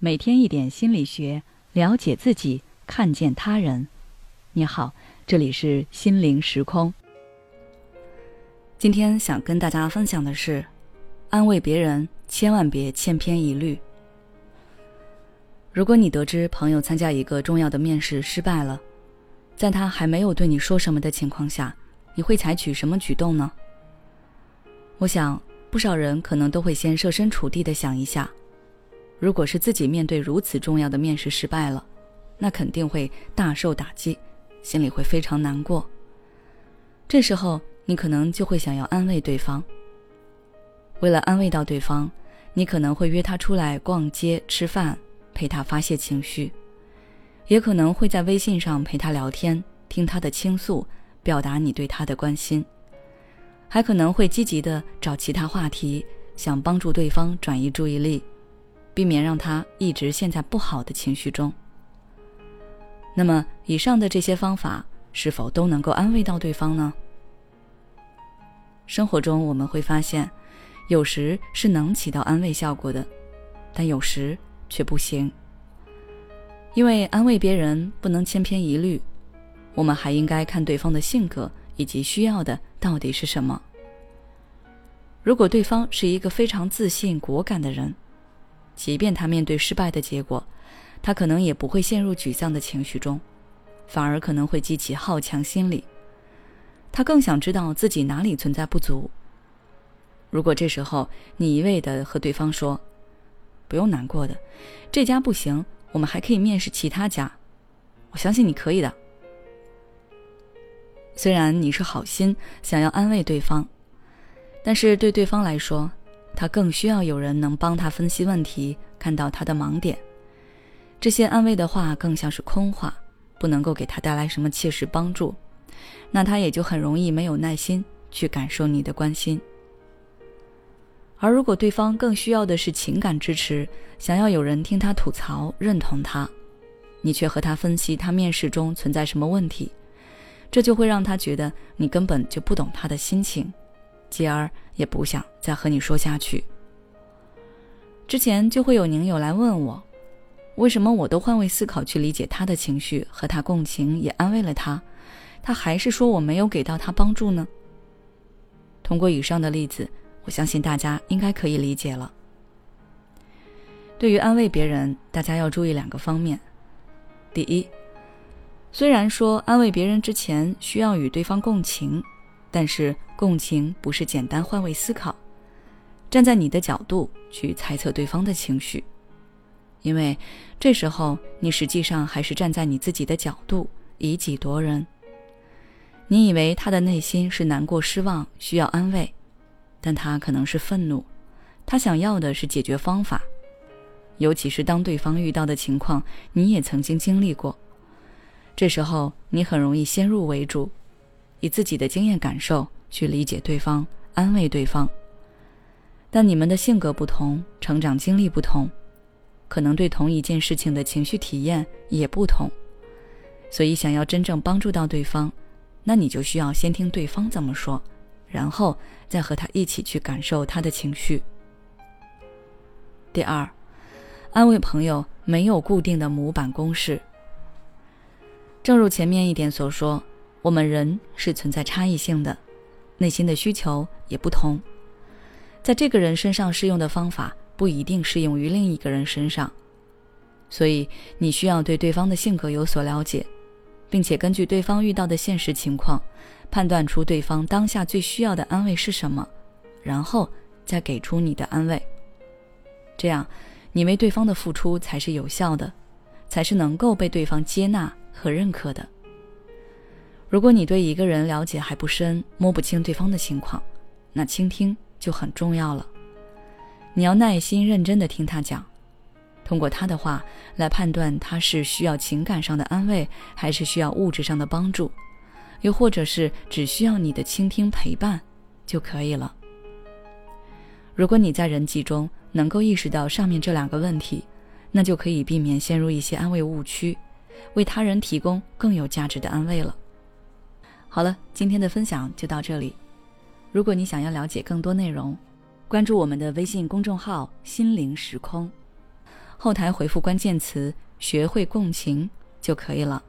每天一点心理学，了解自己，看见他人。你好，这里是心灵时空。今天想跟大家分享的是，安慰别人千万别千篇一律。如果你得知朋友参加一个重要的面试失败了，在他还没有对你说什么的情况下，你会采取什么举动呢？我想，不少人可能都会先设身处地的想一下。如果是自己面对如此重要的面试失败了，那肯定会大受打击，心里会非常难过。这时候，你可能就会想要安慰对方。为了安慰到对方，你可能会约他出来逛街、吃饭，陪他发泄情绪；也可能会在微信上陪他聊天，听他的倾诉，表达你对他的关心；还可能会积极的找其他话题，想帮助对方转移注意力。避免让他一直陷在不好的情绪中。那么，以上的这些方法是否都能够安慰到对方呢？生活中我们会发现，有时是能起到安慰效果的，但有时却不行。因为安慰别人不能千篇一律，我们还应该看对方的性格以及需要的到底是什么。如果对方是一个非常自信、果敢的人，即便他面对失败的结果，他可能也不会陷入沮丧的情绪中，反而可能会激起好强心理。他更想知道自己哪里存在不足。如果这时候你一味的和对方说：“不用难过的，这家不行，我们还可以面试其他家，我相信你可以的。”虽然你是好心想要安慰对方，但是对对方来说，他更需要有人能帮他分析问题，看到他的盲点。这些安慰的话更像是空话，不能够给他带来什么切实帮助，那他也就很容易没有耐心去感受你的关心。而如果对方更需要的是情感支持，想要有人听他吐槽、认同他，你却和他分析他面试中存在什么问题，这就会让他觉得你根本就不懂他的心情。继而也不想再和你说下去。之前就会有宁友来问我，为什么我都换位思考去理解他的情绪，和他共情，也安慰了他，他还是说我没有给到他帮助呢？通过以上的例子，我相信大家应该可以理解了。对于安慰别人，大家要注意两个方面。第一，虽然说安慰别人之前需要与对方共情。但是共情不是简单换位思考，站在你的角度去猜测对方的情绪，因为这时候你实际上还是站在你自己的角度以己度人。你以为他的内心是难过、失望，需要安慰，但他可能是愤怒，他想要的是解决方法。尤其是当对方遇到的情况你也曾经经历过，这时候你很容易先入为主。以自己的经验感受去理解对方，安慰对方。但你们的性格不同，成长经历不同，可能对同一件事情的情绪体验也不同。所以，想要真正帮助到对方，那你就需要先听对方怎么说，然后再和他一起去感受他的情绪。第二，安慰朋友没有固定的模板公式。正如前面一点所说。我们人是存在差异性的，内心的需求也不同，在这个人身上适用的方法不一定适用于另一个人身上，所以你需要对对方的性格有所了解，并且根据对方遇到的现实情况，判断出对方当下最需要的安慰是什么，然后再给出你的安慰。这样，你为对方的付出才是有效的，才是能够被对方接纳和认可的。如果你对一个人了解还不深，摸不清对方的情况，那倾听就很重要了。你要耐心认真的听他讲，通过他的话来判断他是需要情感上的安慰，还是需要物质上的帮助，又或者是只需要你的倾听陪伴就可以了。如果你在人际中能够意识到上面这两个问题，那就可以避免陷入一些安慰误区，为他人提供更有价值的安慰了。好了，今天的分享就到这里。如果你想要了解更多内容，关注我们的微信公众号“心灵时空”，后台回复关键词“学会共情”就可以了。